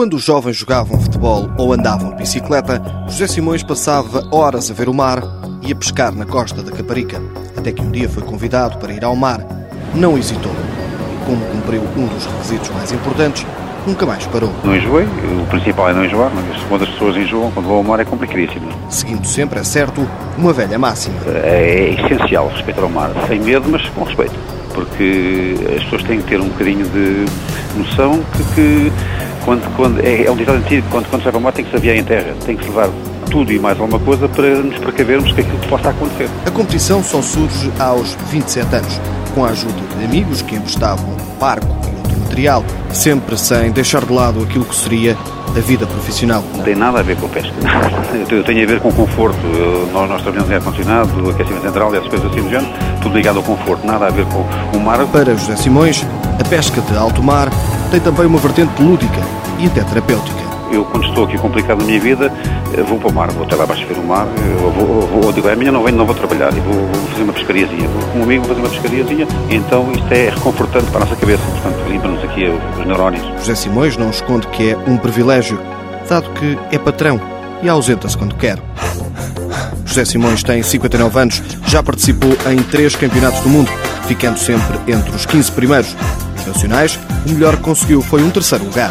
Quando os jovens jogavam futebol ou andavam de bicicleta, José Simões passava horas a ver o mar e a pescar na costa da Caparica. Até que um dia foi convidado para ir ao mar. Não hesitou. E como cumpriu um dos requisitos mais importantes, nunca mais parou. Não enjoei, o principal é não enjoar, mas quando as pessoas enjoam, quando vão ao mar é complicadíssimo. Seguindo sempre, é certo, uma velha máxima. É essencial respeitar o mar, sem medo, mas com respeito. Porque as pessoas têm que ter um bocadinho de noção que, que quando, quando, é, é um ditado antigo, quando, quando se vai para o mar tem que se aviar em terra, tem que se levar tudo e mais alguma coisa para nos precavermos que aquilo possa acontecer. A competição só surge aos 27 anos, com a ajuda de amigos que emprestavam barco sempre sem deixar de lado aquilo que seria a vida profissional. Não tem nada a ver com a pesca. Eu tenho a ver com o conforto. nós, nós trabalhamos em ar-condicionado, aquecimento central e essas coisas assim do género, tudo ligado ao conforto, nada a ver com o mar. Para José Simões, a pesca de alto mar tem também uma vertente lúdica e até terapêutica. Eu, quando estou aqui complicado na minha vida, eh, vou para o mar, vou até lá abaixo ver o mar, eu eh, vou, vou, digo, é minha não venho, não vou trabalhar, e vou, vou, fazer uma pescariazinha, vou com um amigo fazer uma pescariazinha, então isto é reconfortante para a nossa cabeça, portanto, limpa-nos aqui os neurónios. José Simões não esconde que é um privilégio, dado que é patrão e ausenta-se quando quer. José Simões tem 59 anos, já participou em três campeonatos do mundo, ficando sempre entre os 15 primeiros. Nos nacionais, o melhor que conseguiu foi um terceiro lugar.